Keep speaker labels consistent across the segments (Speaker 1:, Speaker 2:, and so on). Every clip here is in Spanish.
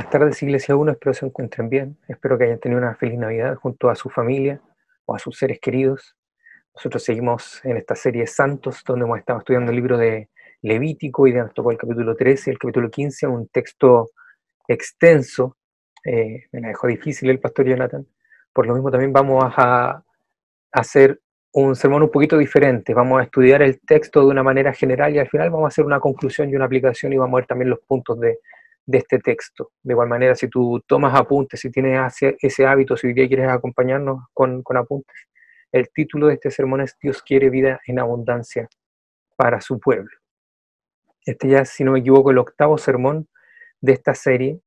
Speaker 1: Buenas tardes, Iglesia 1. Espero se encuentren bien. Espero que hayan tenido una feliz Navidad junto a su familia o a sus seres queridos. Nosotros seguimos en esta serie Santos, donde hemos estado estudiando el libro de Levítico y nos tocó el capítulo 13 y el capítulo 15, un texto extenso. Eh, me la dejó difícil el pastor Jonathan. Por lo mismo también vamos a hacer un sermón un poquito diferente. Vamos a estudiar el texto de una manera general y al final vamos a hacer una conclusión y una aplicación y vamos a ver también los puntos de, de este texto. De igual manera, si tú tomas apuntes, si tienes ese hábito, si hoy día quieres acompañarnos con, con apuntes, el título de este sermón es Dios quiere vida en abundancia para su pueblo. Este ya, si no me equivoco, el octavo sermón de esta serie.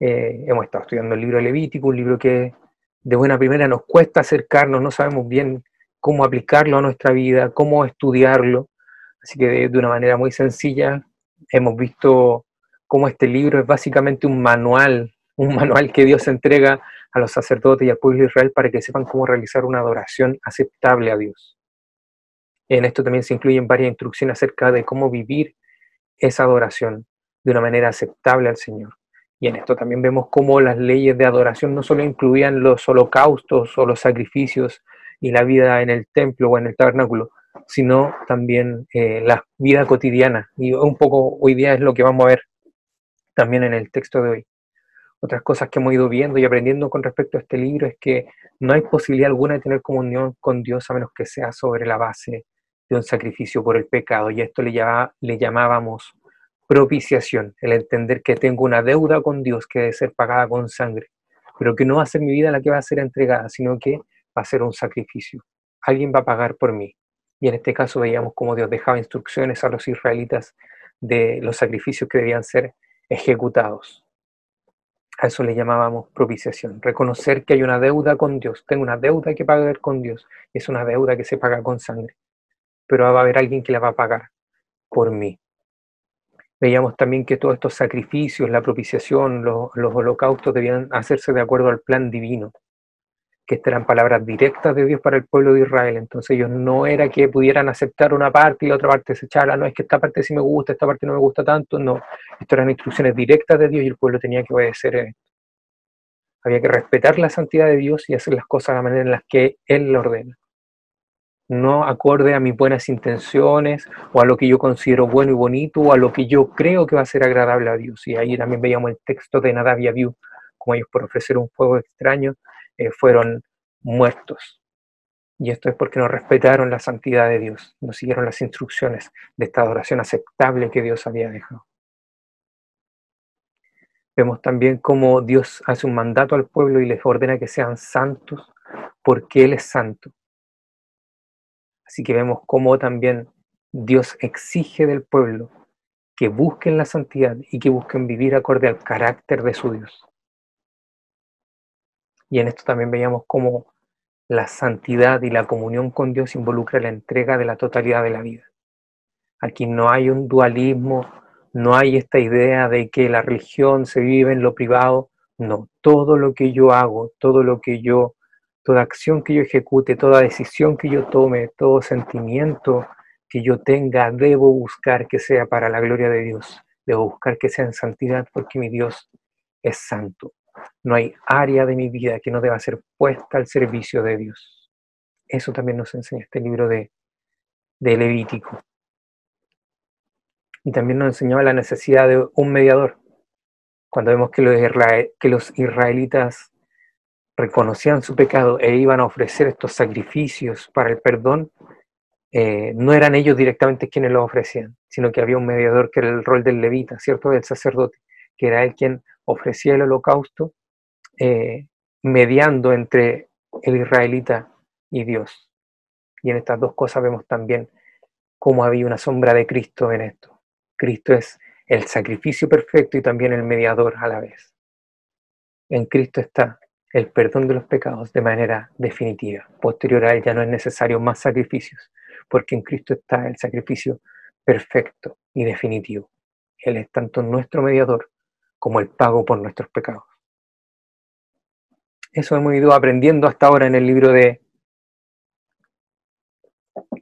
Speaker 1: Eh, hemos estado estudiando el libro Levítico, un libro que de buena primera nos cuesta acercarnos, no sabemos bien cómo aplicarlo a nuestra vida, cómo estudiarlo. Así que de una manera muy sencilla hemos visto cómo este libro es básicamente un manual, un manual que Dios entrega a los sacerdotes y al pueblo de Israel para que sepan cómo realizar una adoración aceptable a Dios. En esto también se incluyen varias instrucciones acerca de cómo vivir esa adoración de una manera aceptable al Señor. Y en esto también vemos cómo las leyes de adoración no solo incluían los holocaustos o los sacrificios y la vida en el templo o en el tabernáculo, sino también eh, la vida cotidiana. Y un poco hoy día es lo que vamos a ver también en el texto de hoy. Otras cosas que hemos ido viendo y aprendiendo con respecto a este libro es que no hay posibilidad alguna de tener comunión con Dios a menos que sea sobre la base de un sacrificio por el pecado. Y esto le, le llamábamos propiciación, el entender que tengo una deuda con Dios que debe ser pagada con sangre, pero que no va a ser mi vida la que va a ser entregada, sino que va a ser un sacrificio. Alguien va a pagar por mí. Y en este caso veíamos cómo Dios dejaba instrucciones a los israelitas de los sacrificios que debían ser ejecutados. A eso le llamábamos propiciación, reconocer que hay una deuda con Dios, tengo una deuda que pagar con Dios, es una deuda que se paga con sangre, pero va a haber alguien que la va a pagar por mí. Veíamos también que todos estos sacrificios, la propiciación, los, los holocaustos debían hacerse de acuerdo al plan divino, que estas eran palabras directas de Dios para el pueblo de Israel. Entonces ellos no era que pudieran aceptar una parte y la otra parte se echara, no es que esta parte sí me gusta, esta parte no me gusta tanto, no. Estas eran instrucciones directas de Dios y el pueblo tenía que obedecer Había que respetar la santidad de Dios y hacer las cosas de la manera en las que Él lo ordena. No acorde a mis buenas intenciones o a lo que yo considero bueno y bonito o a lo que yo creo que va a ser agradable a Dios. Y ahí también veíamos el texto de Nadab y Abiú, como ellos por ofrecer un fuego extraño eh, fueron muertos. Y esto es porque no respetaron la santidad de Dios, no siguieron las instrucciones de esta adoración aceptable que Dios había dejado. Vemos también cómo Dios hace un mandato al pueblo y les ordena que sean santos porque Él es santo. Así que vemos cómo también Dios exige del pueblo que busquen la santidad y que busquen vivir acorde al carácter de su Dios. Y en esto también veíamos cómo la santidad y la comunión con Dios involucra la entrega de la totalidad de la vida. Aquí no hay un dualismo, no hay esta idea de que la religión se vive en lo privado, no, todo lo que yo hago, todo lo que yo, toda acción que yo ejecute, toda decisión que yo tome, todo sentimiento que yo tenga, debo buscar que sea para la gloria de Dios, debo buscar que sea en santidad porque mi Dios es santo. No hay área de mi vida que no deba ser puesta al servicio de Dios. Eso también nos enseña este libro de, de Levítico. Y también nos enseñaba la necesidad de un mediador. Cuando vemos que los, israelitas reconocían su pecado e iban a ofrecer estos sacrificios para el perdón, eh, no eran ellos directamente quienes lo ofrecían, sino que había un mediador que era el rol del levita, ¿cierto? Del sacerdote, que era él quien ofrecía el holocausto eh, mediando entre el israelita y Dios. Y en estas dos cosas vemos también cómo había una sombra de Cristo en esto. Cristo es el sacrificio perfecto y también el mediador a la vez. En Cristo está el perdón de los pecados de manera definitiva. Posterior a él ya no es necesario más sacrificios, porque en Cristo está el sacrificio perfecto y definitivo. Él es tanto nuestro mediador como el pago por nuestros pecados. Eso hemos ido aprendiendo hasta ahora en el libro de,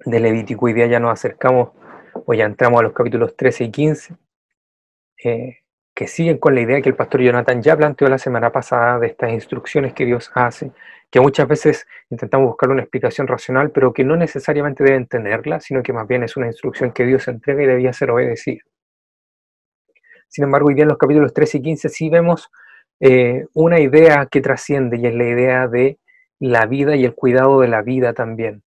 Speaker 1: de Levítico. Día ya nos acercamos, o ya entramos a los capítulos 13 y 15. Eh, que siguen con la idea que el pastor Jonathan ya planteó la semana pasada de estas instrucciones que Dios hace, que muchas veces intentamos buscar una explicación racional, pero que no necesariamente deben tenerla, sino que más bien es una instrucción que Dios entrega y debía ser obedecida. Sin embargo, hoy día en los capítulos 13 y 15 sí vemos eh, una idea que trasciende y es la idea de la vida y el cuidado de la vida también.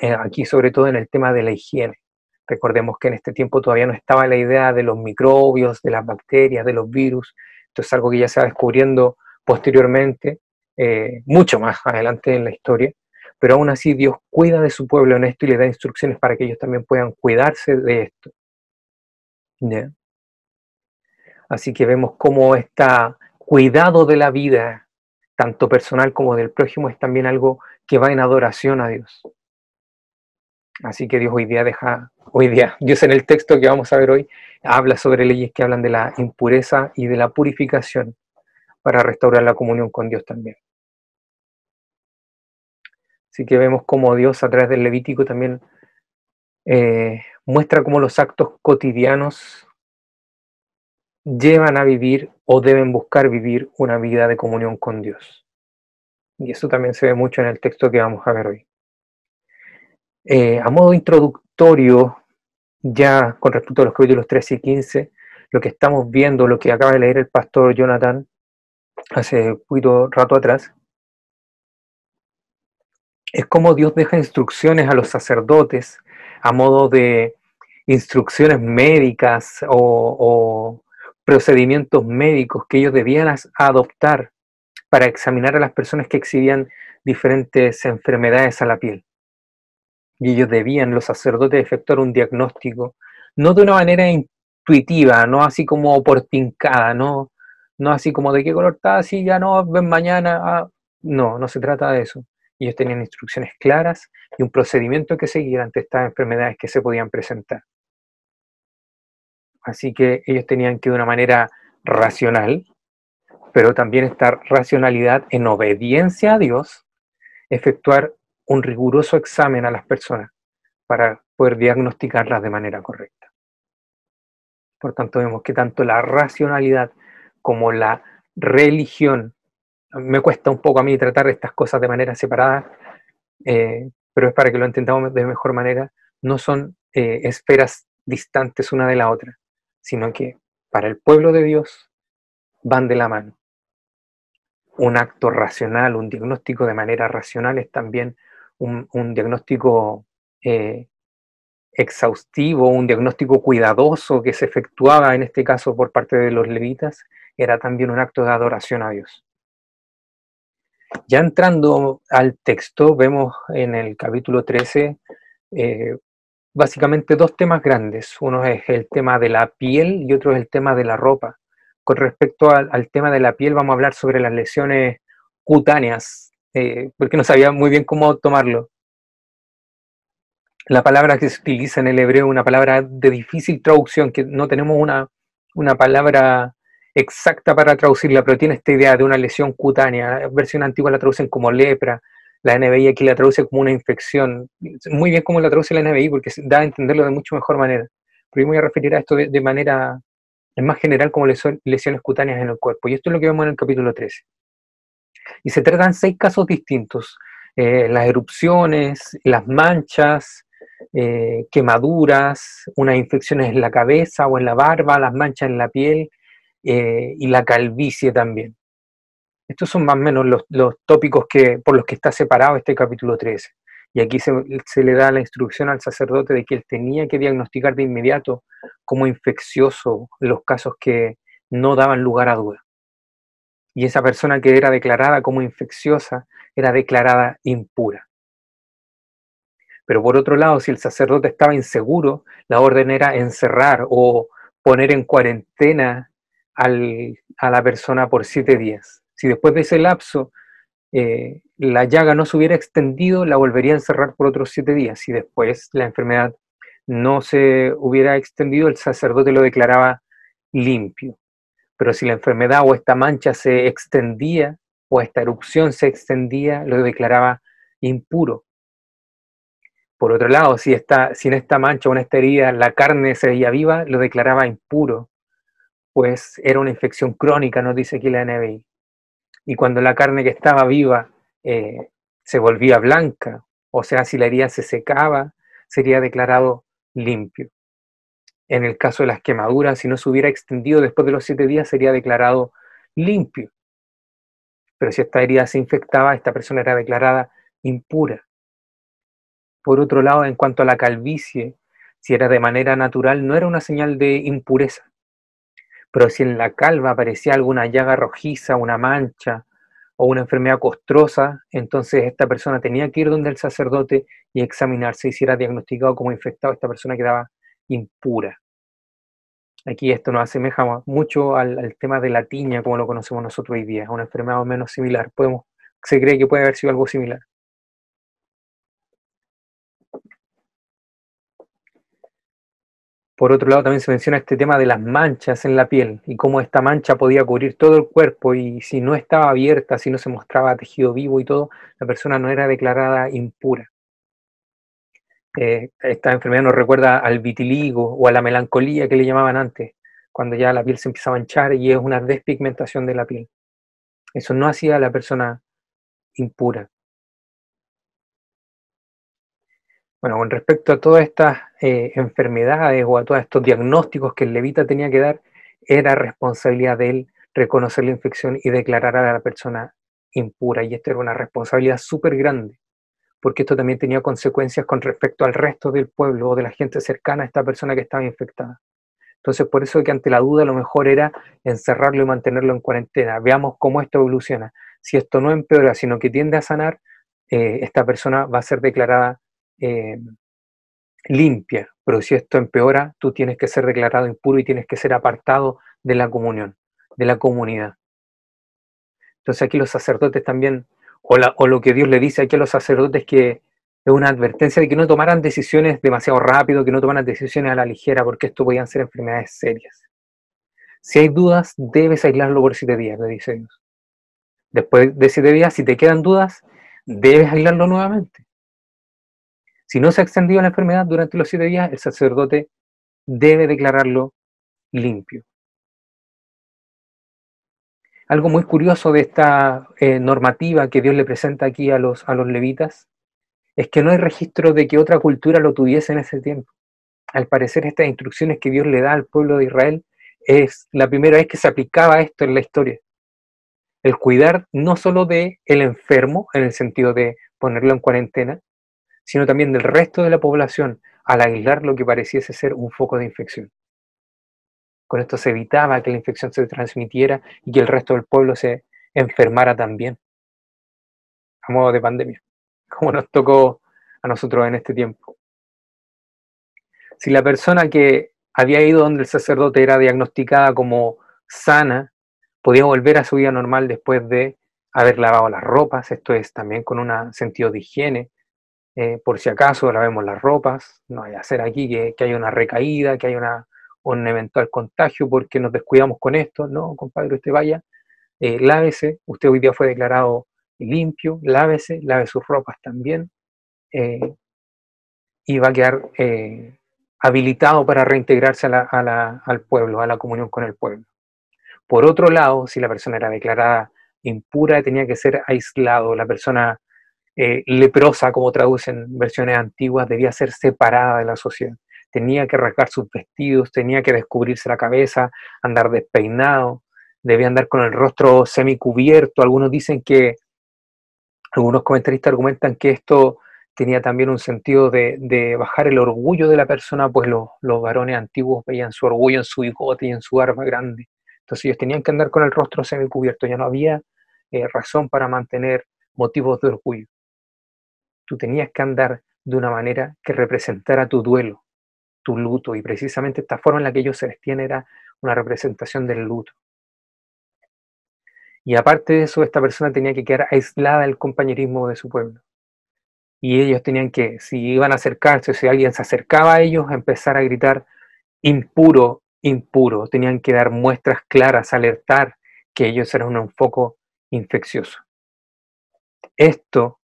Speaker 1: Eh, aquí sobre todo en el tema de la higiene. Recordemos que en este tiempo todavía no estaba la idea de los microbios, de las bacterias, de los virus. Esto es algo que ya se va descubriendo posteriormente, eh, mucho más adelante en la historia. Pero aún así Dios cuida de su pueblo en esto y le da instrucciones para que ellos también puedan cuidarse de esto. Así que vemos cómo este cuidado de la vida, tanto personal como del prójimo, es también algo que va en adoración a Dios. Así que Dios hoy día deja, hoy día, Dios en el texto que vamos a ver hoy, habla sobre leyes que hablan de la impureza y de la purificación para restaurar la comunión con Dios también. Así que vemos cómo Dios a través del Levítico también eh, muestra cómo los actos cotidianos llevan a vivir o deben buscar vivir una vida de comunión con Dios. Y eso también se ve mucho en el texto que vamos a ver hoy. Eh, a modo introductorio, ya con respecto a los capítulos 13 y 15, lo que estamos viendo, lo que acaba de leer el pastor Jonathan hace poquito rato atrás, es como Dios deja instrucciones a los sacerdotes a modo de instrucciones médicas o, procedimientos médicos que ellos debían adoptar para examinar a las personas que exhibían diferentes enfermedades a la piel y ellos debían, los sacerdotes, efectuar un diagnóstico, no de una manera intuitiva, no así como por pincada, no, no así como de qué color está, así ya no, ven mañana, ah". no, no se trata de eso. Ellos tenían instrucciones claras y un procedimiento que seguir ante estas enfermedades que se podían presentar. Así que ellos tenían que de una manera racional, pero también esta racionalidad en obediencia a Dios, efectuar un riguroso examen a las personas para poder diagnosticarlas de manera correcta. Por tanto, vemos que tanto la racionalidad como la religión, me cuesta un poco a mí tratar estas cosas de manera separada, eh, pero es para que lo entendamos de mejor manera, no son eh, esferas distantes una de la otra, sino que para el pueblo de Dios van de la mano. Un acto racional, un diagnóstico de manera racional es también un, diagnóstico eh, exhaustivo, un diagnóstico cuidadoso que se efectuaba en este caso por parte de los levitas, era también un acto de adoración a Dios. Ya entrando al texto, vemos en el capítulo 13 eh, básicamente dos temas grandes. Uno es el tema de la piel y otro es el tema de la ropa. Con respecto al tema de la piel, vamos a hablar sobre las lesiones cutáneas eh, porque no sabía muy bien cómo tomarlo. La palabra que se utiliza en el hebreo una palabra de difícil traducción, que no tenemos una, una palabra exacta para traducirla, pero tiene esta idea de una lesión cutánea. La versión antigua la traducen como lepra, la NBI aquí la traduce como una infección. Muy bien como la traduce la NBI, porque da a entenderlo de mucho mejor manera. Pero yo me voy a referir a esto de, manera más general como lesiones cutáneas en el cuerpo. Y esto es lo que vemos en el capítulo 13. Y se tratan seis casos distintos. Eh, las erupciones, las manchas, eh, quemaduras, unas infecciones en la cabeza o en la barba, las manchas en la piel eh, y la calvicie también. Estos son más o menos los, tópicos que, por los que está separado este capítulo 13. Y aquí se, se, le da la instrucción al sacerdote de que él tenía que diagnosticar de inmediato como infeccioso los casos que no daban lugar a duda y esa persona que era declarada como infecciosa era declarada impura. Pero por otro lado, si el sacerdote estaba inseguro, la orden era encerrar o poner en cuarentena a la persona por siete días. Si después de ese lapso eh, la llaga no se hubiera extendido, la volvería a encerrar por otros siete días. Si después la enfermedad no se hubiera extendido, el sacerdote lo declaraba limpio. Pero si la enfermedad o esta mancha se extendía o esta erupción se extendía, lo declaraba impuro. Por otro lado, si, esta, si en esta mancha o en esta herida la carne se veía viva, lo declaraba impuro. pues era una infección crónica, nos dice aquí la NBI. Y cuando la carne que estaba viva eh, se volvía blanca, o sea, si la herida se secaba, sería declarado limpio. En el caso de las quemaduras, si no se hubiera extendido después de los siete días, sería declarado limpio. Pero si esta herida se infectaba, esta persona era declarada impura. Por otro lado, en cuanto a la calvicie, si era de manera natural, no era una señal de impureza. Pero si en la calva aparecía alguna llaga rojiza, una mancha o una enfermedad costrosa, entonces esta persona tenía que ir donde el sacerdote y examinarse. Y si era diagnosticado como infectado, esta persona quedaba impura. Aquí esto nos asemeja mucho al, tema de la tiña, como lo conocemos nosotros hoy día, una enfermedad o menos similar. Podemos, se cree que puede haber sido algo similar. Por otro lado, también se menciona este tema de las manchas en la piel y cómo esta mancha podía cubrir todo el cuerpo y si no estaba abierta, si no se mostraba tejido vivo y todo, la persona no era declarada impura. Eh, esta enfermedad nos recuerda al vitiligo o a la melancolía que le llamaban antes, cuando ya la piel se empieza a manchar y es una despigmentación de la piel. Eso no hacía a la persona impura. Bueno, con respecto a todas estas eh, enfermedades o a todos estos diagnósticos que el levita tenía que dar, era responsabilidad de él reconocer la infección y declarar a la persona impura. Y esto era una responsabilidad súper grande, porque esto también tenía consecuencias con respecto al resto del pueblo o de la gente cercana a esta persona que estaba infectada. Entonces, por eso que ante la duda lo mejor era encerrarlo y mantenerlo en cuarentena. Veamos cómo esto evoluciona. Si esto no empeora, sino que tiende a sanar, eh, esta persona va a ser declarada eh, limpia, pero si esto empeora, tú tienes que ser declarado impuro y tienes que ser apartado de la comunión, de la comunidad. Entonces aquí los sacerdotes también, o, lo que Dios le dice aquí a los sacerdotes que es una advertencia de que no tomaran decisiones demasiado rápido, que no tomaran decisiones a la ligera, porque esto podían ser enfermedades serias. Si hay dudas, debes aislarlo por siete días, le dice. Después de siete días, si te quedan dudas, debes aislarlo nuevamente. Si no se ha extendido la enfermedad durante los siete días, el sacerdote debe declararlo limpio. Algo muy curioso de esta eh, normativa que Dios le presenta aquí a los, a los levitas es que no hay registro de que otra cultura lo tuviese en ese tiempo. Al parecer estas instrucciones que Dios le da al pueblo de Israel es la primera vez que se aplicaba esto en la historia. El cuidar no solo de el enfermo, en el sentido de ponerlo en cuarentena, sino también del resto de la población al aislar lo que pareciese ser un foco de infección. Con esto se evitaba que la infección se transmitiera y que el resto del pueblo se enfermara también, a modo de pandemia, como nos tocó a nosotros en este tiempo. Si la persona que había ido donde el sacerdote era diagnosticada como sana, podía volver a su vida normal después de haber lavado las ropas, esto es también con un sentido de higiene, eh, por si acaso lavemos las ropas, no hay hacer aquí que, que haya una recaída, que haya una, un eventual contagio porque nos descuidamos con esto, no, compadre, usted vaya, eh, lávese, usted hoy día fue declarado limpio, lávese, lave sus ropas también, eh, y va a quedar habilitado para reintegrarse al pueblo, a la comunión con el pueblo. Por otro lado, si la persona era declarada impura, tenía que ser aislado, la persona eh, leprosa, como traducen versiones antiguas, debía ser separada de la sociedad. Tenía que rasgar sus vestidos, tenía que descubrirse la cabeza, andar despeinado, debía andar con el rostro semicubierto. Algunos dicen que, algunos comentaristas argumentan que esto tenía también un sentido de, bajar el orgullo de la persona, pues los, varones antiguos veían su orgullo en su bigote y en su arma grande. Entonces ellos tenían que andar con el rostro semicubierto, ya no había eh, razón para mantener motivos de orgullo tú tenías que andar de una manera que representara tu duelo, tu luto, y precisamente esta forma en la que ellos se vestían era una representación del luto. Y aparte de eso, esta persona tenía que quedar aislada del compañerismo de su pueblo. Y ellos tenían que, si iban a acercarse, si alguien se acercaba a ellos, empezar a gritar impuro, impuro. Tenían que dar muestras claras, alertar que ellos eran un foco infeccioso. Esto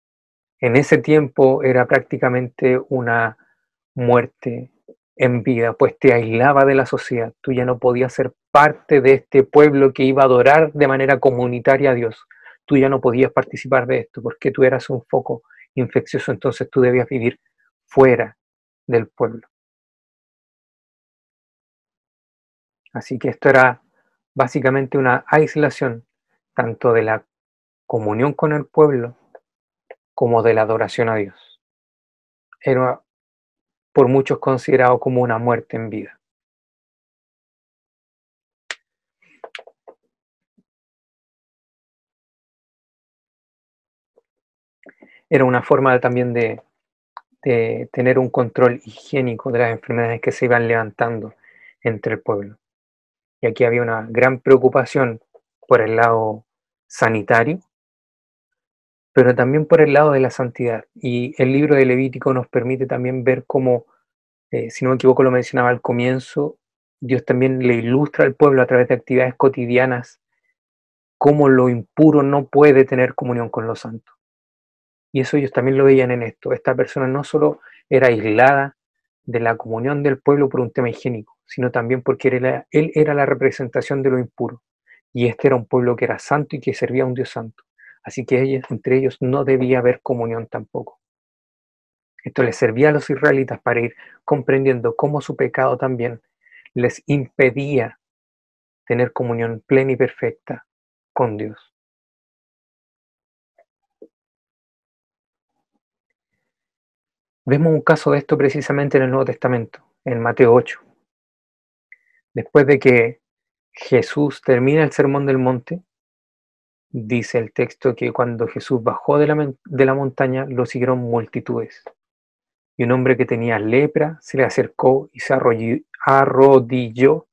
Speaker 1: en ese tiempo era prácticamente una muerte en vida, pues te aislaba de la sociedad. Tú ya no podías ser parte de este pueblo que iba a adorar de manera comunitaria a Dios. Tú ya no podías participar de esto porque tú eras un foco infeccioso, entonces tú debías vivir fuera del pueblo. Así que esto era básicamente una aislación tanto de la comunión con el pueblo como de la adoración a Dios. Era por muchos considerado como una muerte en vida. Era una forma también de, tener un control higiénico de las enfermedades que se iban levantando entre el pueblo. Y aquí había una gran preocupación por el lado sanitario, pero también por el lado de la santidad. Y el libro de Levítico nos permite también ver cómo, eh, si no me equivoco lo mencionaba al comienzo, Dios también le ilustra al pueblo a través de actividades cotidianas cómo lo impuro no puede tener comunión con lo santo. Y eso ellos también lo veían en esto. Esta persona no solo era aislada de la comunión del pueblo por un tema higiénico, sino también porque él era, él era la representación de lo impuro. Y este era un pueblo que era santo y que servía a un Dios santo. Así que entre ellos no debía haber comunión tampoco. Esto les servía a los israelitas para ir comprendiendo cómo su pecado también les impedía tener comunión plena y perfecta con Dios. Vemos un caso de esto precisamente en el Nuevo Testamento, en Mateo 8. Después de que Jesús termina el sermón del monte, dice el texto que cuando Jesús bajó de la, de la montaña lo siguieron multitudes. Y un hombre que tenía lepra se le acercó y se arrodilló,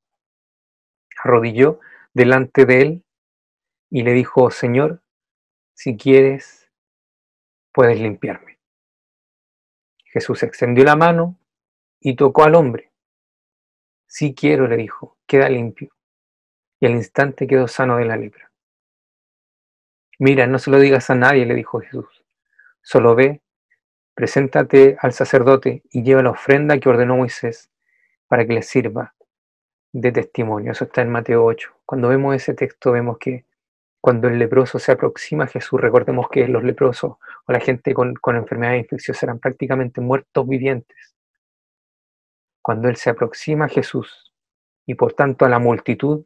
Speaker 1: arrodilló delante de él y le dijo, Señor, si quieres, puedes limpiarme. Jesús extendió la mano y tocó al hombre Sí quiero, le dijo, queda limpio. Y al instante quedó sano de la lepra. Mira, no se lo digas a nadie, le dijo Jesús. Solo ve, preséntate al sacerdote y lleva la ofrenda que ordenó Moisés para que le sirva de testimonio. Eso está en Mateo 8. Cuando vemos ese texto vemos que cuando el leproso se aproxima a Jesús, recordemos que los leprosos o la gente con, con enfermedades infecciosas eran prácticamente muertos vivientes cuando él se aproxima a Jesús y por tanto a la multitud,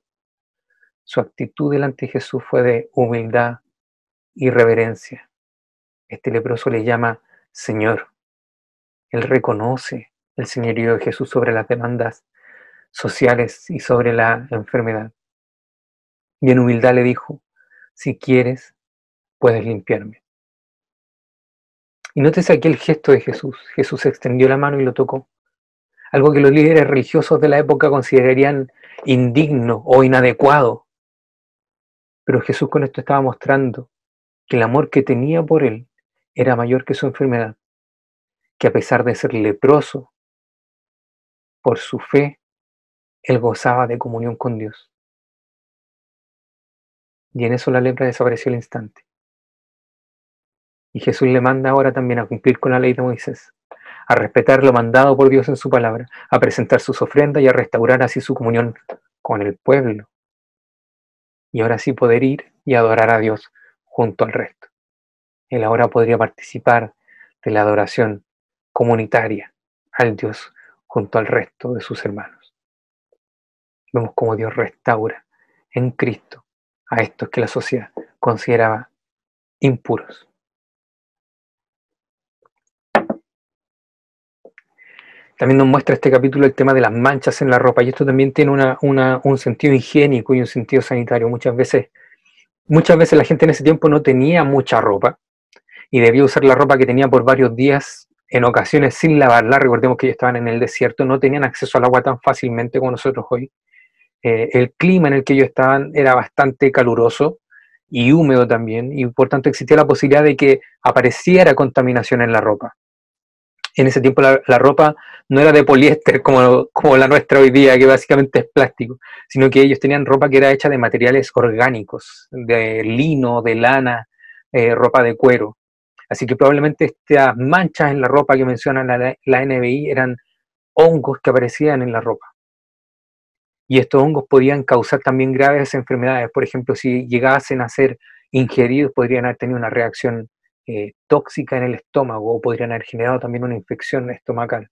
Speaker 1: su actitud delante de Jesús fue de humildad y reverencia. Este leproso le llama Señor. Él reconoce el señorío de Jesús sobre las demandas sociales y sobre la enfermedad. Y en humildad le dijo, si quieres, puedes limpiarme. Y nótese aquí el gesto de Jesús. Jesús extendió la mano y lo tocó algo que los líderes religiosos de la época considerarían indigno o inadecuado. Pero Jesús con esto estaba mostrando que el amor que tenía por él era mayor que su enfermedad, que a pesar de ser leproso, por su fe, él gozaba de comunión con Dios. Y en eso la lepra desapareció al instante. Y Jesús le manda ahora también a cumplir con la ley de Moisés a respetar lo mandado por Dios en su palabra, a presentar sus ofrendas y a restaurar así su comunión con el pueblo. Y ahora sí poder ir y adorar a Dios junto al resto. Él ahora podría participar de la adoración comunitaria al Dios junto al resto de sus hermanos. Vemos cómo Dios restaura en Cristo a estos que la sociedad consideraba impuros. También nos muestra este capítulo el tema de las manchas en la ropa y esto también tiene un sentido higiénico y un sentido sanitario. Muchas veces, muchas veces la gente en ese tiempo no tenía mucha ropa y debía usar la ropa que tenía por varios días, en ocasiones sin lavarla. Recordemos que ellos estaban en el desierto, no tenían acceso al agua tan fácilmente como nosotros hoy. Eh, el clima en el que ellos estaban era bastante caluroso y húmedo también, y por tanto existía la posibilidad de que apareciera contaminación en la ropa en ese tiempo la, ropa no era de poliéster como, como, la nuestra hoy día, que básicamente es plástico, sino que ellos tenían ropa que era hecha de materiales orgánicos, de lino, de lana, eh, ropa de cuero. Así que probablemente estas manchas en la ropa que menciona la, la NBI eran hongos que aparecían en la ropa. Y estos hongos podían causar también graves enfermedades. Por ejemplo, si llegasen a ser ingeridos, podrían haber tenido una reacción eh, tóxica en el estómago o podrían haber generado también una infección estomacal.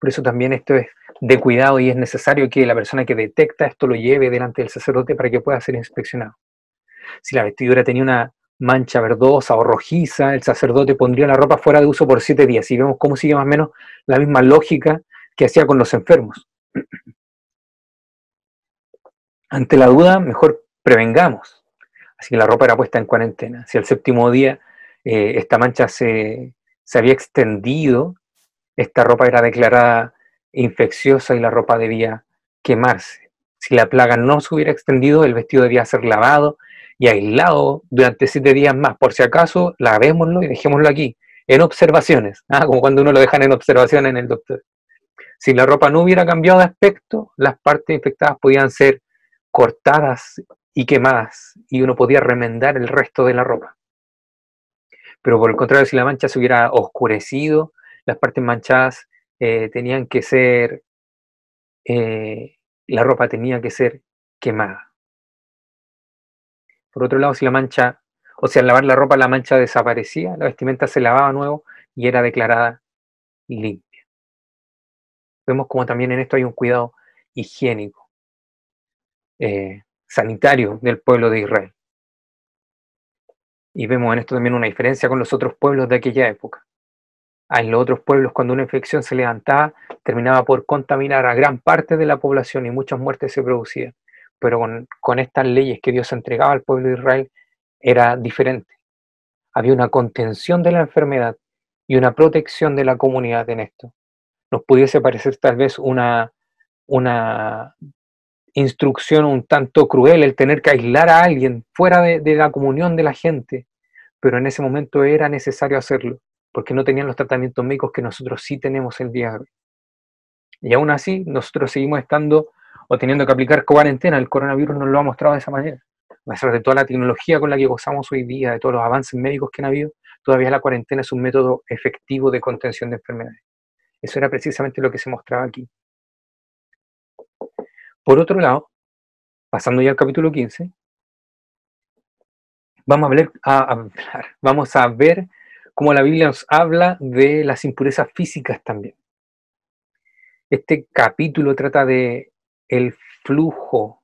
Speaker 1: Por eso también esto es de cuidado y es necesario que la persona que detecta esto lo lleve delante del sacerdote para que pueda ser inspeccionado. Si la vestidura tenía una mancha verdosa o rojiza, el sacerdote pondría la ropa fuera de uso por siete días. Y vemos cómo sigue más o menos la misma lógica que hacía con los enfermos. Ante la duda, mejor prevengamos. Que la ropa era puesta en cuarentena. Si al séptimo día eh, esta mancha se, se había extendido, esta ropa era declarada infecciosa y la ropa debía quemarse. Si la plaga no se hubiera extendido, el vestido debía ser lavado y aislado durante siete días más. Por si acaso, lavémoslo y dejémoslo aquí, en observaciones, ¿ah? como cuando uno lo deja en observación en el doctor. Si la ropa no hubiera cambiado de aspecto, las partes infectadas podían ser cortadas y quemadas y uno podía remendar el resto de la ropa. Pero por el contrario, si la mancha se hubiera oscurecido, las partes manchadas eh, tenían que ser, eh, la ropa tenía que ser quemada. Por otro lado, si la mancha, o sea, al lavar la ropa la mancha desaparecía, la vestimenta se lavaba nuevo y era declarada limpia. Vemos como también en esto hay un cuidado higiénico, eh, sanitario del pueblo de Israel. Y vemos en esto también una diferencia con los otros pueblos de aquella época. En los otros pueblos, cuando una infección se levantaba, terminaba por contaminar a gran parte de la población y muchas muertes se producían pero con, estas leyes que Dios entregaba al pueblo de Israel era diferente. Había una contención de la enfermedad y una protección de la comunidad en esto. Nos pudiese parecer tal vez una, una instrucción un tanto cruel el tener que aislar a alguien fuera de, de, la comunión de la gente, pero en ese momento era necesario hacerlo, porque no tenían los tratamientos médicos que nosotros sí tenemos el día de hoy. Y aún así, nosotros seguimos estando o teniendo que aplicar cuarentena. El coronavirus nos lo ha mostrado de esa manera. A pesar de toda la tecnología con la que gozamos hoy día, de todos los avances médicos que han habido, todavía la cuarentena es un método efectivo de contención de enfermedades. Eso era precisamente lo que se mostraba aquí. Por otro lado, pasando ya al capítulo 15, vamos a, ver, cómo la Biblia nos habla de las impurezas físicas también. Este capítulo trata de el flujo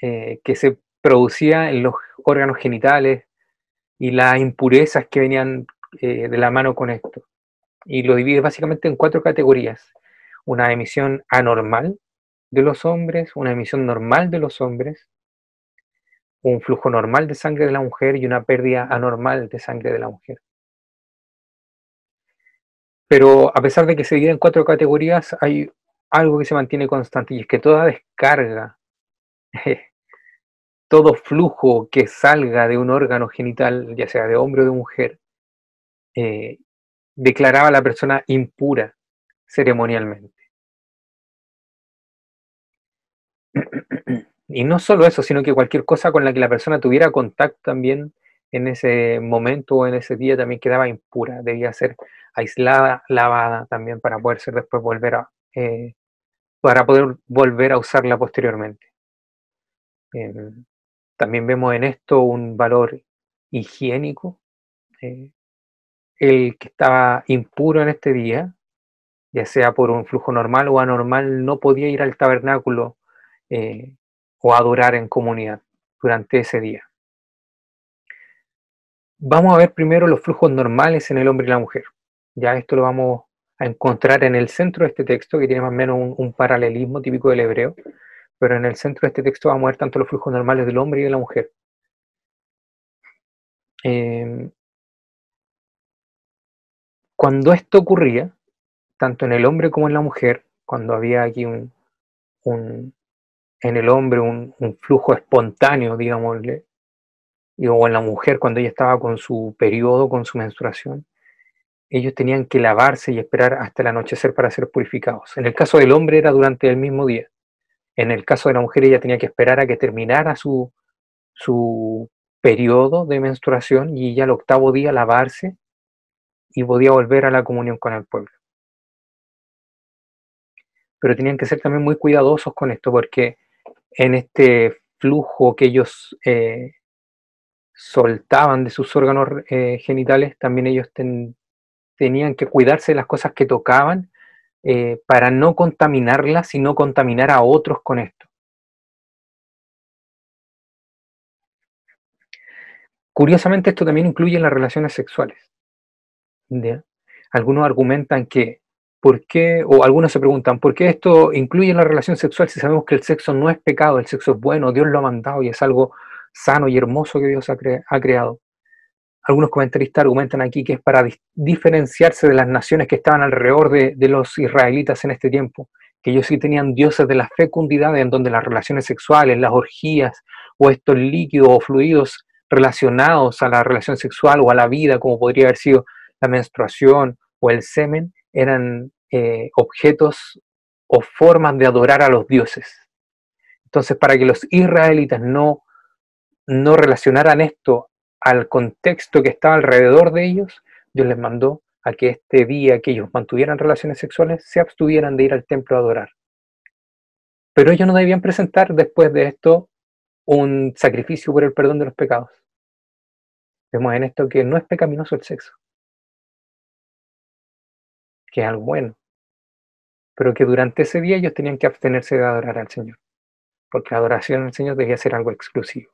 Speaker 1: eh, que se producía en los órganos genitales y las impurezas que venían eh, de la mano con esto. Y lo divide básicamente en cuatro categorías. Una emisión anormal de los hombres, una emisión normal de los hombres, un flujo normal de sangre de la mujer y una pérdida anormal de sangre de la mujer. Pero a pesar de que se divide en cuatro categorías, hay algo que se mantiene constante y es que toda descarga, todo flujo que salga de un órgano genital, ya sea de hombre o de mujer, eh, declaraba a la persona impura ceremonialmente. Y no solo eso, sino que cualquier cosa con la que la persona tuviera contacto también en ese momento o en ese día también quedaba impura, debía ser aislada, lavada también para poder ser después volver a, eh, para poder volver a usarla posteriormente. Em, también vemos en esto un valor higiénico. Eh, el que estaba impuro en este día, ya sea por un flujo normal o anormal, no podía ir al tabernáculo eh, o adorar en comunidad durante ese día. Vamos a ver primero los flujos normales en el hombre y la mujer. Ya esto lo vamos a encontrar en el centro de este texto, que tiene más o menos un, paralelismo típico del hebreo, pero en el centro de este texto vamos a ver tanto los flujos normales del hombre y de la mujer. Em, cuando esto ocurría, tanto en el hombre como en la mujer, cuando había aquí un, en el hombre un, flujo espontáneo, digámosle, o en la mujer cuando ella estaba con su periodo, con su menstruación, ellos tenían que lavarse y esperar hasta el anochecer para ser purificados. En el caso del hombre era durante el mismo día. En el caso de la mujer ella tenía que esperar a que terminara su, su periodo de menstruación y ya el octavo día lavarse y podía volver a la comunión con el pueblo. pero tenían que ser también muy cuidadosos con esto porque en este flujo que ellos eh, soltaban de sus órganos eh, genitales, también ellos tenían que cuidarse de las cosas que tocaban eh, para no contaminarlas y no contaminar a otros con esto. Curiosamente, esto también incluye las relaciones sexuales. Algunos argumentan que, ¿por qué? O algunos se preguntan, ¿por qué esto incluye la relación sexual si sabemos que el sexo no es pecado, el sexo es bueno, Dios lo ha mandado y es algo sano y hermoso que Dios ha, creado? Algunos comentaristas argumentan aquí que es para diferenciarse de las naciones que estaban alrededor de, de los israelitas en este tiempo, que ellos sí tenían dioses de la fecundidad, en donde las relaciones sexuales, las orgías o estos líquidos o fluidos relacionados a la relación sexual o a la vida, como podría haber sido la menstruación o el semen, eran eh, objetos o formas de adorar a los dioses. Entonces, para que los israelitas no, no relacionaran esto al contexto que estaba alrededor de ellos, Dios les mandó a que este día que ellos mantuvieran relaciones sexuales se abstuvieran de ir al templo a adorar. Pero ellos no debían presentar después de esto un sacrificio por el perdón de los pecados. Vemos en esto que no es pecaminoso el sexo, que es algo bueno, pero que durante ese día ellos tenían que abstenerse de adorar al Señor, porque la adoración al Señor debía ser algo exclusivo.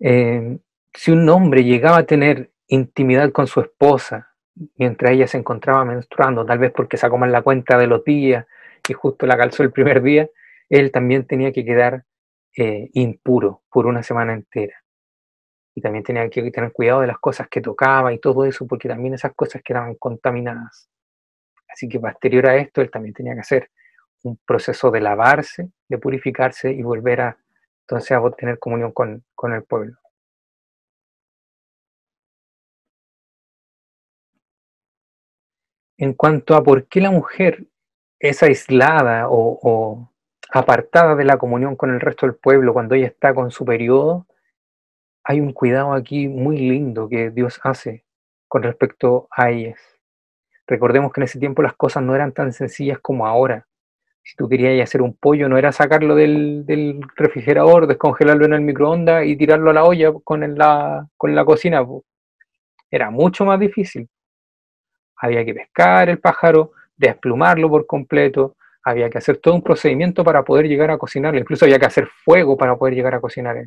Speaker 1: Eh, si un hombre llegaba a tener intimidad con su esposa mientras ella se encontraba menstruando, tal vez porque sacó mal la cuenta de los días y justo la calzó el primer día, él también tenía que quedar eh, impuro por una semana entera. Y también tenía que tener cuidado de las cosas que tocaba y todo eso, porque también esas cosas quedaban contaminadas. Así que posterior a esto, él también tenía que hacer un proceso de lavarse, de purificarse y volver a entonces a tener comunión con, con el pueblo. En cuanto a por qué la mujer es aislada o, apartada de la comunión con el resto del pueblo cuando ella está con su periodo, hay un cuidado aquí muy lindo que Dios hace con respecto a ellas. Recordemos que en ese tiempo las cosas no eran tan sencillas como ahora. Si tú querías hacer un pollo, no era sacarlo del, refrigerador, descongelarlo en el microondas y tirarlo a la olla con la, con la cocina. Era mucho más difícil. Había que pescar el pájaro, desplumarlo por completo, había que hacer todo un procedimiento para poder llegar a cocinarlo, incluso había que hacer fuego para poder llegar a cocinar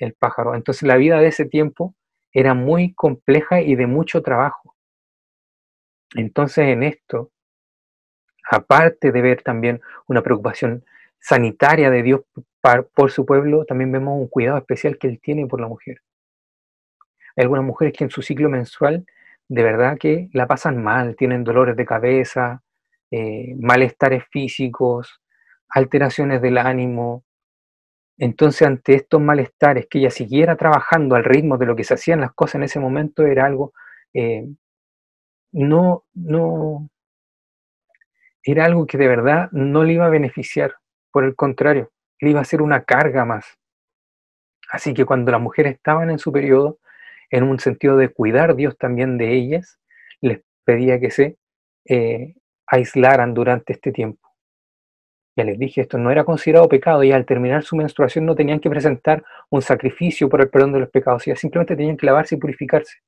Speaker 1: el, pájaro. Entonces la vida de ese tiempo era muy compleja y de mucho trabajo. Entonces en esto, aparte de ver también una preocupación sanitaria de Dios por su pueblo, también vemos un cuidado especial que Él tiene por la mujer. Hay algunas mujeres que en su ciclo menstrual de verdad que la pasan mal, tienen dolores de cabeza, eh, malestares físicos, alteraciones del ánimo. Entonces, ante estos malestares, que ella siguiera trabajando al ritmo de lo que se hacían las cosas en ese momento era algo, eh, no, no, era algo que de verdad no le iba a beneficiar, por el contrario, le iba a ser una carga más. Así que cuando las mujeres estaban en su periodo, en un sentido de cuidar Dios también de ellas, les pedía que se eh, aislaran durante este tiempo. Ya les dije, esto no era considerado pecado y al terminar su menstruación no tenían que presentar un sacrificio por el perdón de los pecados, ya simplemente tenían que lavarse y purificarse.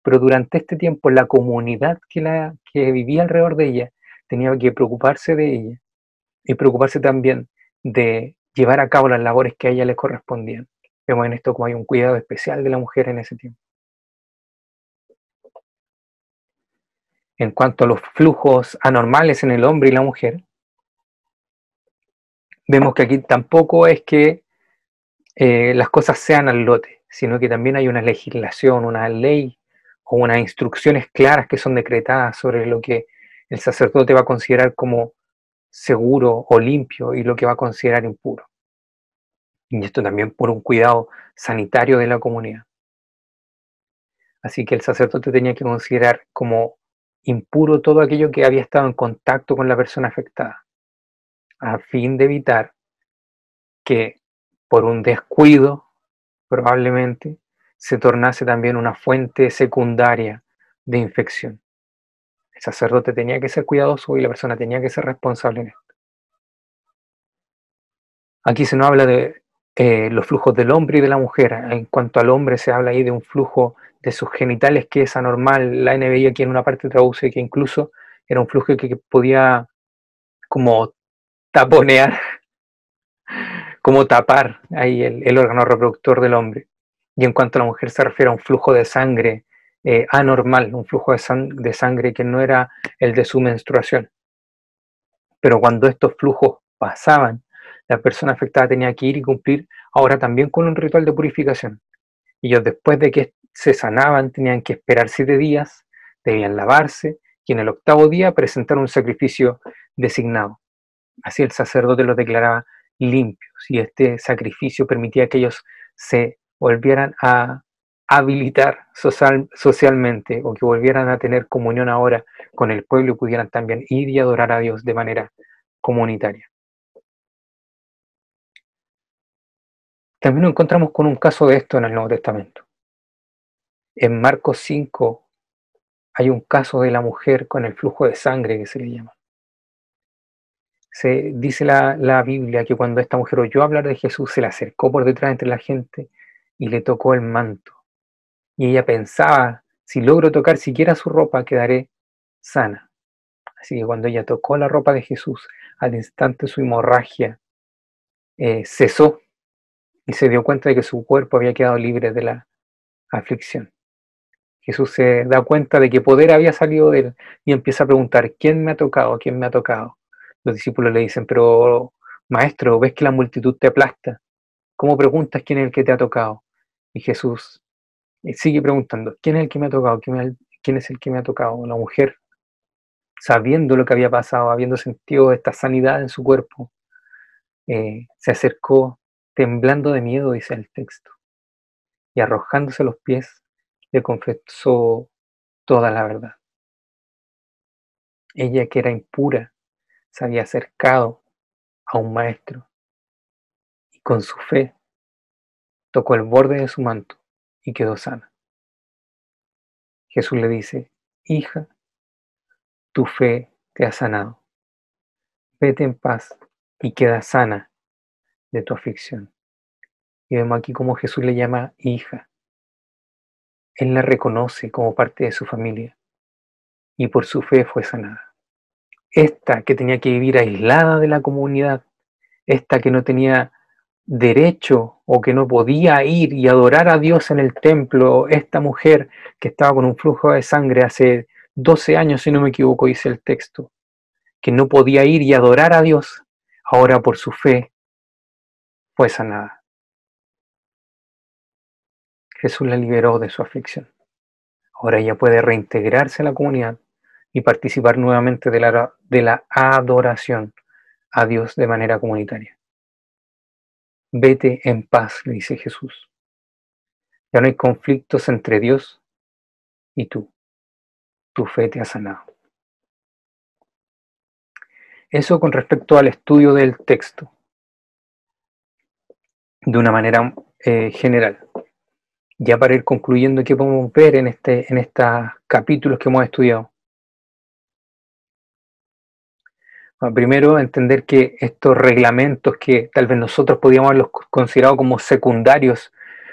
Speaker 1: Pero durante este tiempo la comunidad que, la, que vivía alrededor de ella tenía que preocuparse de ella y preocuparse también de llevar a cabo las labores que a ella le correspondían. Vemos en esto como hay un cuidado especial de la mujer en ese tiempo. en cuanto a los flujos anormales en el hombre y la mujer, vemos que aquí tampoco es que eh, las cosas sean al lote, sino que también hay una legislación, una ley o unas instrucciones claras que son decretadas sobre lo que el sacerdote va a considerar como seguro o limpio y lo que va a considerar impuro. Y esto también por un cuidado sanitario de la comunidad. Así que el sacerdote tenía que considerar como impuro todo aquello que había estado en contacto con la persona afectada, a fin de evitar que por un descuido probablemente se tornase también una fuente secundaria de infección. El sacerdote tenía que ser cuidadoso y la persona tenía que ser responsable en esto. Aquí se nos habla de eh, los flujos del hombre y de la mujer. En cuanto al hombre se habla ahí de un flujo de sus genitales que es anormal. La NBI aquí en una parte traduce que incluso era un flujo que, podía como taponear, como tapar ahí el, órgano reproductor del hombre. Y en cuanto a la mujer se refiere a un flujo de sangre eh, anormal, un flujo de, de sangre que no era el de su menstruación. Pero cuando estos flujos pasaban, la persona afectada tenía que ir y cumplir ahora también con un ritual de purificación. Ellos después de que se sanaban tenían que esperar siete días, debían lavarse y en el octavo día presentar un sacrificio designado. Así el sacerdote los declaraba limpios y este sacrificio permitía que ellos se volvieran a habilitar social, socialmente o que volvieran a tener comunión ahora con el pueblo y pudieran también ir y adorar a Dios de manera comunitaria. También nos encontramos con un caso de esto en el Nuevo Testamento. En Marcos 5 hay un caso de la mujer con el flujo de sangre que se le llama. Se dice la, la Biblia que cuando esta mujer oyó hablar de Jesús, se le acercó por detrás entre la gente y le tocó el manto. Y ella pensaba, si logro tocar siquiera su ropa, quedaré sana. Así que cuando ella tocó la ropa de Jesús, al instante su hemorragia eh, cesó y se dio cuenta de que su cuerpo había quedado libre de la aflicción. Jesús se da cuenta de que poder había salido de él y empieza a preguntar, ¿quién me ha tocado? ¿quién me ha tocado? Los discípulos le dicen, pero maestro, ves que la multitud te aplasta. ¿Cómo preguntas quién es el que te ha tocado? Y Jesús sigue preguntando, ¿quién es el que me ha tocado? ¿Quién es el que me ha tocado? La mujer, sabiendo lo que había pasado, habiendo sentido esta sanidad en su cuerpo, eh, se acercó temblando de miedo, dice el texto, y arrojándose los pies, le confesó toda la verdad. Ella que era impura se había acercado a un maestro y con su fe tocó el borde de su manto y quedó sana. Jesús le dice, hija, tu fe te ha sanado. Vete en paz y queda sana de tu aflicción. Y vemos aquí cómo Jesús le llama hija. Él la reconoce como parte de su familia y por su fe fue sanada. Esta que tenía que vivir aislada de la comunidad, esta que no tenía derecho o que no podía ir y adorar a Dios en el templo, esta mujer que estaba con un flujo de sangre hace 12 años, si no me equivoco, dice el texto, que no podía ir y adorar a Dios, ahora por su fe fue sanada. Jesús la liberó de su aflicción. Ahora ella puede reintegrarse a la comunidad y participar nuevamente de la, de la adoración a Dios de manera comunitaria. Vete en paz, le dice Jesús. Ya no hay conflictos entre Dios y tú. Tu fe te ha sanado. Eso con respecto al estudio del texto de una manera eh, general. Ya para ir concluyendo, ¿qué podemos ver en, este, en estos capítulos que hemos estudiado? Primero, entender que estos reglamentos que tal vez nosotros podíamos haberlos considerado como secundarios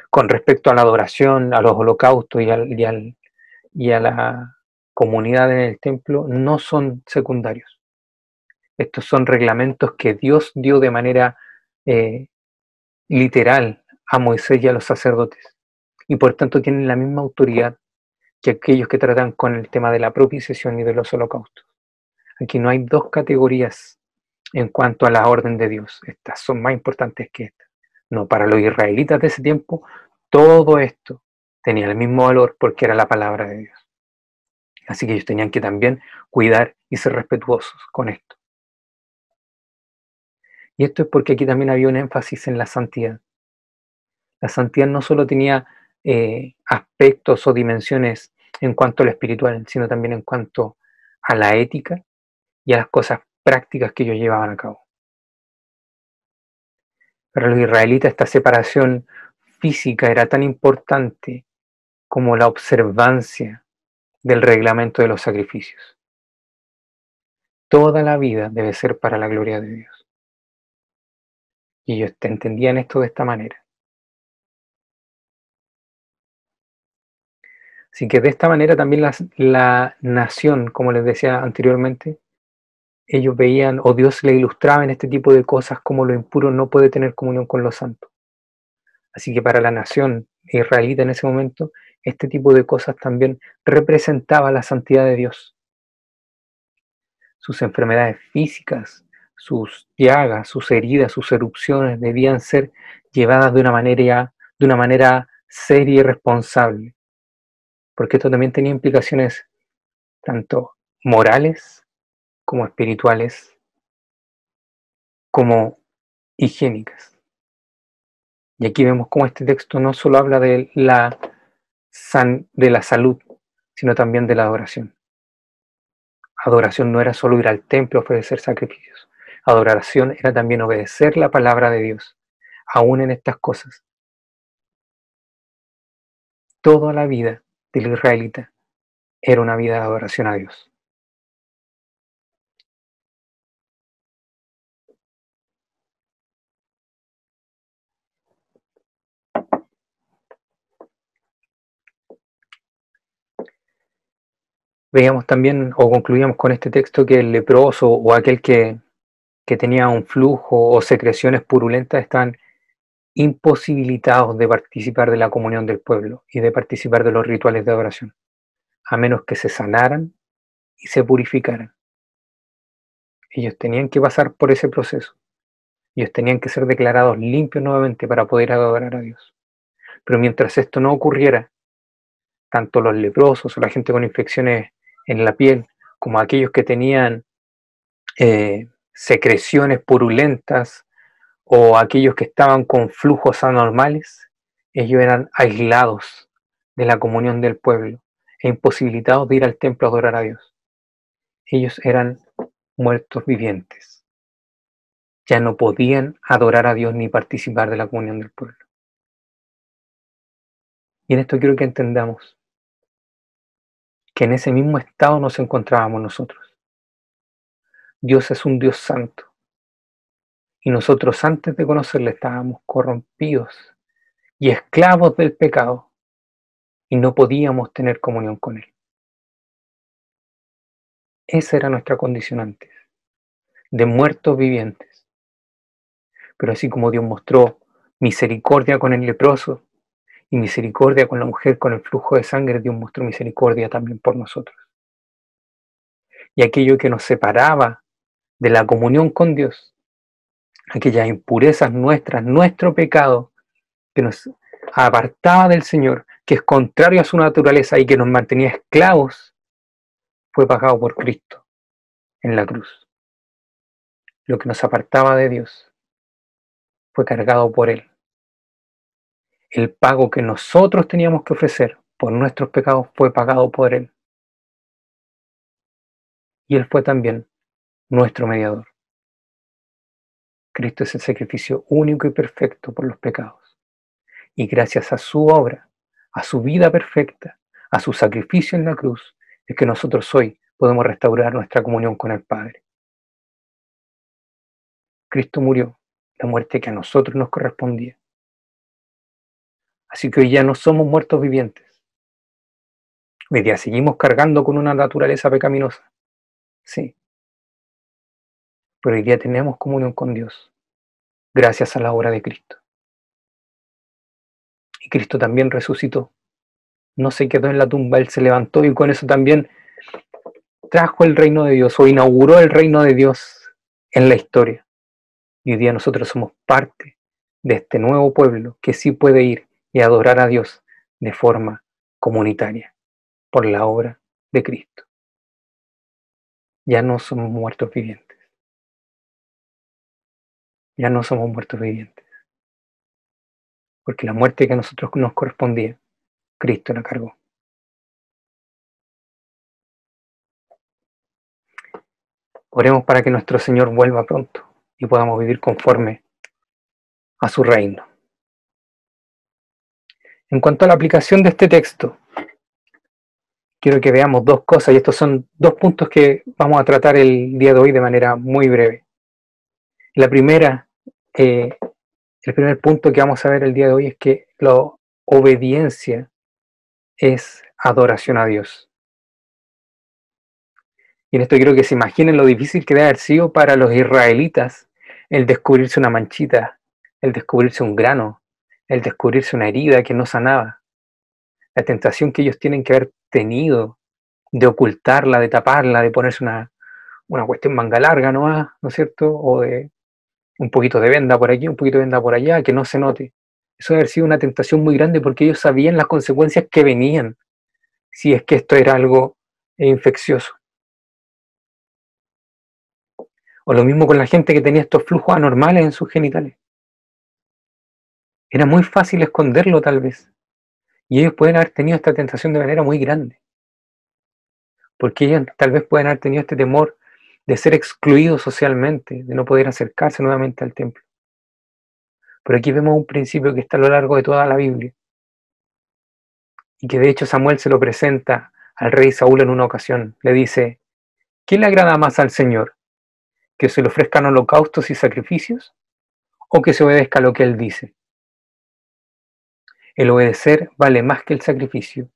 Speaker 1: con respecto a la adoración, a los holocaustos y, al, y, a la comunidad en el templo, no son secundarios. Estos son reglamentos que Dios dio de manera eh, literal a Moisés y a los sacerdotes. Y por tanto tienen la misma autoridad que aquellos que tratan con el tema de la propiciación y de los holocaustos. Aquí no hay dos categorías en cuanto a la orden de Dios. Estas son más importantes que estas. No, para los israelitas de ese tiempo, todo esto tenía el mismo valor porque era la palabra de Dios. Así que ellos tenían que también cuidar y ser respetuosos con esto. Y esto es porque aquí también había un énfasis en la santidad. La santidad no solo tenía eh, aspectos o dimensiones en cuanto a lo espiritual, sino también en cuanto a la ética y a las cosas prácticas que ellos llevaban a cabo. Para los israelitas esta separación física era tan importante como la observancia del reglamento de los sacrificios. toda la vida debe ser para la gloria de Dios. Y ellos entendían esto de esta manera. Así que de esta manera también la, nación, como les decía anteriormente, ellos veían o Dios le ilustraba en este tipo de cosas como lo impuro no puede tener comunión con los santos. Así que para la nación israelita en ese momento, este tipo de cosas también representaba la santidad de Dios. Sus enfermedades físicas, sus llagas, sus heridas, sus erupciones debían ser llevadas de una manera, de una manera seria y responsable porque esto también tenía implicaciones tanto morales como espirituales, como higiénicas. Y aquí vemos cómo este texto no solo habla de la, de la salud, sino también de la adoración. Adoración no era solo ir al templo a ofrecer sacrificios. Adoración era también obedecer la palabra de Dios, aún en estas cosas. Toda la vida del israelita era una vida de adoración a Dios. Veíamos también o concluíamos con este texto que el leproso o aquel que, que tenía un flujo o secreciones purulentas estaban imposibilitados de participar de la comunión del pueblo y de participar de los rituales de adoración, a menos que se sanaran y se purificaran. Ellos tenían que pasar por ese proceso. Ellos tenían que ser declarados limpios nuevamente para poder adorar a Dios. Pero mientras esto no ocurriera, tanto los leprosos o la gente con infecciones en la piel, como aquellos que tenían eh, secreciones purulentas o aquellos que estaban con flujos anormales, ellos eran aislados de la comunión del pueblo e imposibilitados de ir al templo a adorar a Dios. Ellos eran muertos vivientes. Ya no podían adorar a Dios ni participar de la comunión del pueblo. Y en esto quiero que entendamos que en ese mismo estado nos encontrábamos nosotros. Dios es un Dios santo y nosotros antes de conocerle estábamos corrompidos y esclavos del pecado y no podíamos tener comunión con Él. Esa era nuestra condición antes, de muertos vivientes. Pero así como Dios mostró misericordia con el leproso y misericordia con la mujer con el flujo de sangre, Dios mostró misericordia también por nosotros. Y aquello que nos separaba de la comunión con Dios, aquellas impurezas nuestras, nuestro pecado, que nos apartaba del Señor, que es contrario a su naturaleza y que nos mantenía esclavos, fue pagado por Cristo en la cruz. Lo que nos apartaba de Dios fue cargado por Él. El pago que nosotros teníamos que ofrecer por nuestros pecados fue pagado por Él. Y Él fue también nuestro mediador. Cristo es el sacrificio único y perfecto por los pecados. Y gracias a su obra, a su vida perfecta, a su sacrificio en la cruz, es que nosotros hoy podemos restaurar nuestra comunión con el Padre. Cristo murió, la muerte que a nosotros nos correspondía. Así que hoy ya no somos muertos vivientes. Hoy día seguimos cargando con una naturaleza pecaminosa. Sí, pero hoy día tenemos comunión con Dios, gracias a la obra de Cristo. Y Cristo también resucitó. No se quedó en la tumba, Él se levantó y con eso también trajo el reino de Dios o inauguró el reino de Dios en la historia. Y hoy día nosotros somos parte de este nuevo pueblo que sí puede ir y adorar a Dios de forma comunitaria por la obra de Cristo. Ya no somos muertos vivientes ya no somos muertos vivientes. Porque la muerte que a nosotros nos correspondía, Cristo la cargó. Oremos para que nuestro Señor vuelva pronto y podamos vivir conforme a su reino. En cuanto a la aplicación de este texto, quiero que veamos dos cosas y estos son dos puntos que vamos a tratar el día de hoy de manera muy breve. La primera, eh, el primer punto que vamos a ver el día de hoy es que la obediencia es adoración a Dios. Y en esto quiero que se imaginen lo difícil que debe haber sido para los israelitas el descubrirse una manchita, el descubrirse un grano, el descubrirse una herida que no sanaba. La tentación que ellos tienen que haber tenido de ocultarla, de taparla, de ponerse una, una cuestión manga larga ¿no? ¿no es cierto? O de un poquito de venda por aquí, un poquito de venda por allá, que no se note. Eso debe haber sido una tentación muy grande porque ellos sabían las consecuencias que venían si es que esto era algo infeccioso. O lo mismo con la gente que tenía estos flujos anormales en sus genitales. Era muy fácil esconderlo tal vez. Y ellos pueden haber tenido esta tentación de manera muy grande. Porque ellos tal vez pueden haber tenido este temor de ser excluidos socialmente, de no poder acercarse nuevamente al templo. Pero aquí vemos un principio que está a lo largo de toda la Biblia. Y que de hecho Samuel se lo presenta al rey Saúl en una ocasión. Le dice, ¿qué le agrada más al Señor? ¿Que se le ofrezcan holocaustos y sacrificios? ¿O que se obedezca lo que Él dice? El obedecer vale más que el sacrificio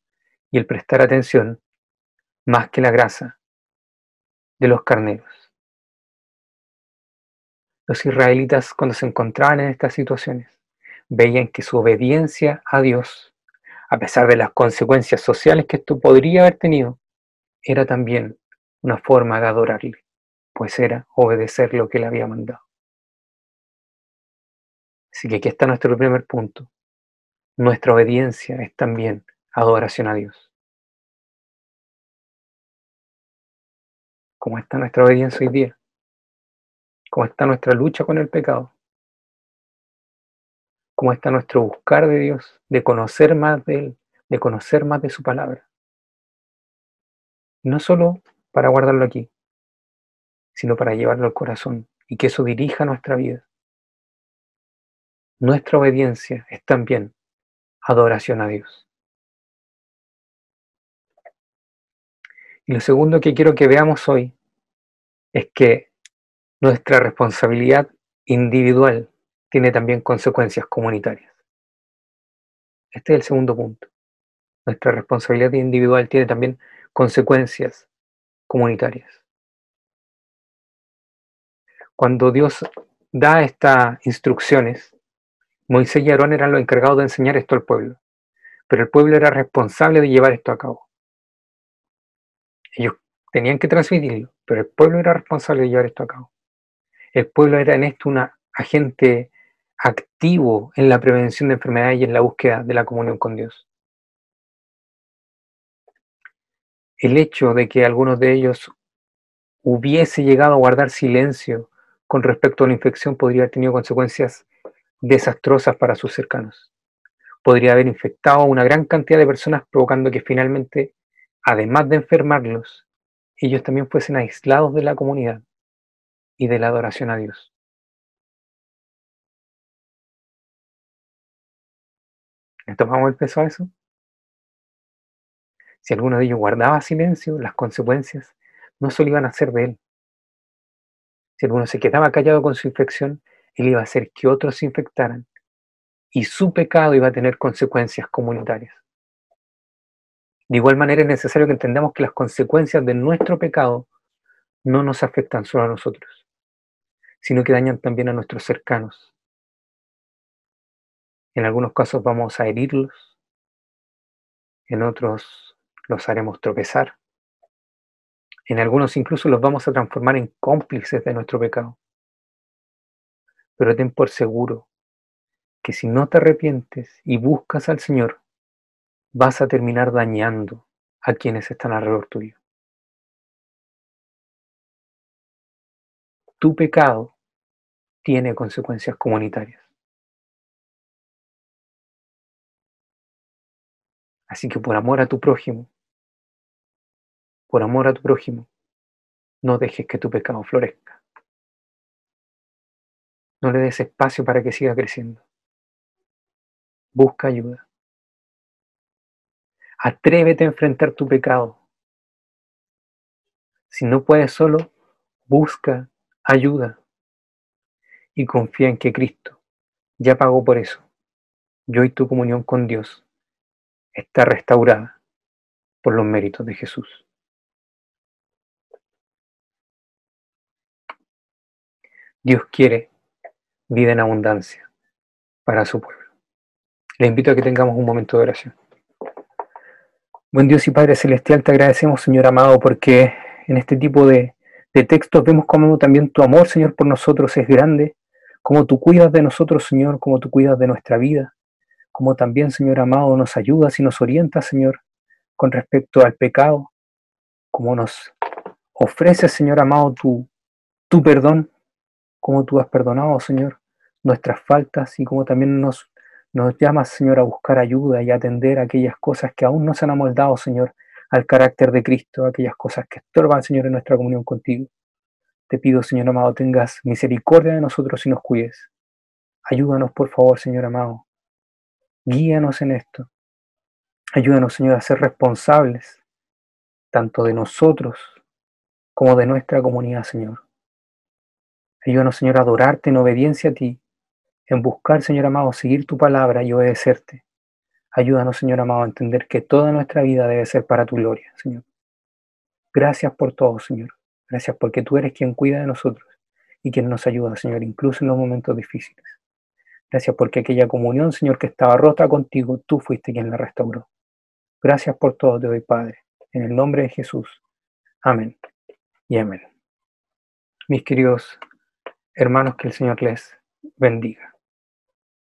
Speaker 1: y el prestar atención más que la grasa de los carneros. Los israelitas cuando se encontraban en estas situaciones veían que su obediencia a Dios, a pesar de las consecuencias sociales que esto podría haber tenido, era también una forma de adorarle, pues era obedecer lo que le había mandado. Así que aquí está nuestro primer punto. Nuestra obediencia es también adoración a Dios. ¿Cómo está nuestra obediencia hoy día? ¿Cómo está nuestra lucha con el pecado? ¿Cómo está nuestro buscar de Dios, de conocer más de Él, de conocer más de su palabra? no solo para guardarlo aquí, sino para llevarlo al corazón y que eso dirija nuestra vida. Nuestra obediencia es también adoración a Dios. Y lo segundo que quiero que veamos hoy es que nuestra responsabilidad individual tiene también consecuencias comunitarias. Este es el segundo punto. Nuestra responsabilidad individual tiene también consecuencias comunitarias. Cuando Dios da estas instrucciones, Moisés y Aarón eran los encargados de enseñar esto al pueblo, pero el pueblo era responsable de llevar esto a cabo. Ellos tenían que transmitirlo, pero el pueblo era responsable de llevar esto a cabo. El pueblo era en esto un agente activo en la prevención de enfermedades y en la búsqueda de la comunión con Dios. El hecho de que algunos de ellos hubiese llegado a guardar silencio con respecto a una infección podría haber tenido consecuencias desastrosas para sus cercanos. Podría haber infectado a una gran cantidad de personas provocando que finalmente además de enfermarlos, ellos también fuesen aislados de la comunidad y de la adoración a Dios. ¿Le tomamos el peso a eso? Si alguno de ellos guardaba silencio, las consecuencias no solo iban a ser de él. Si alguno se quedaba callado con su infección, él iba a hacer que otros se infectaran y su pecado iba a tener consecuencias comunitarias. De igual manera es necesario que entendamos que las consecuencias de nuestro pecado no nos afectan solo a nosotros, sino que dañan también a nuestros cercanos. En algunos casos vamos a herirlos, en otros los haremos tropezar, en algunos incluso los vamos a transformar en cómplices de nuestro pecado. Pero ten por seguro que si no te arrepientes y buscas al Señor, vas a terminar dañando a quienes están alrededor tuyo. Tu pecado tiene consecuencias comunitarias. Así que por amor a tu prójimo, por amor a tu prójimo, no dejes que tu pecado florezca. No le des espacio para que siga creciendo. Busca ayuda. Atrévete a enfrentar tu pecado. Si no puedes solo, busca ayuda y confía en que Cristo ya pagó por eso. Y hoy tu comunión con Dios está restaurada por los méritos de Jesús. Dios quiere vida en abundancia para su pueblo. Le invito a que tengamos un momento de oración. Buen Dios y Padre Celestial, te agradecemos, Señor amado, porque en este tipo de, textos vemos cómo también tu amor, Señor, por nosotros es grande, cómo tú cuidas de nosotros, Señor, cómo tú cuidas de nuestra vida, como también, Señor amado, nos ayudas y nos orientas, Señor, con respecto al pecado, como nos ofreces, Señor amado, tu perdón, como tú has perdonado, Señor, nuestras faltas y como también nos, nos llamas, Señor, a buscar ayuda y a atender aquellas cosas que aún no se han amoldado, Señor, al carácter de Cristo, aquellas cosas que estorban, Señor, en nuestra comunión contigo. Te pido, Señor amado, tengas misericordia de nosotros y nos cuides. Ayúdanos, por favor, Señor amado, Guíanos en esto. Ayúdanos, Señor, a ser responsables tanto de nosotros como de nuestra comunidad, Señor. Ayúdanos, Señor, a adorarte en obediencia a ti, en buscar, Señor amado, seguir tu palabra y obedecerte. Ayúdanos, Señor amado, a entender que toda nuestra vida debe ser para tu gloria, Señor. Gracias por todo, Señor. Gracias porque tú eres quien cuida de nosotros y quien nos ayuda, Señor, incluso en los momentos difíciles. Gracias porque aquella comunión, Señor, que estaba rota contigo, tú fuiste quien la restauró. Gracias por todo, te doy, Padre. En el nombre de Jesús. Amén y amén. Mis queridos hermanos, que el Señor les bendiga.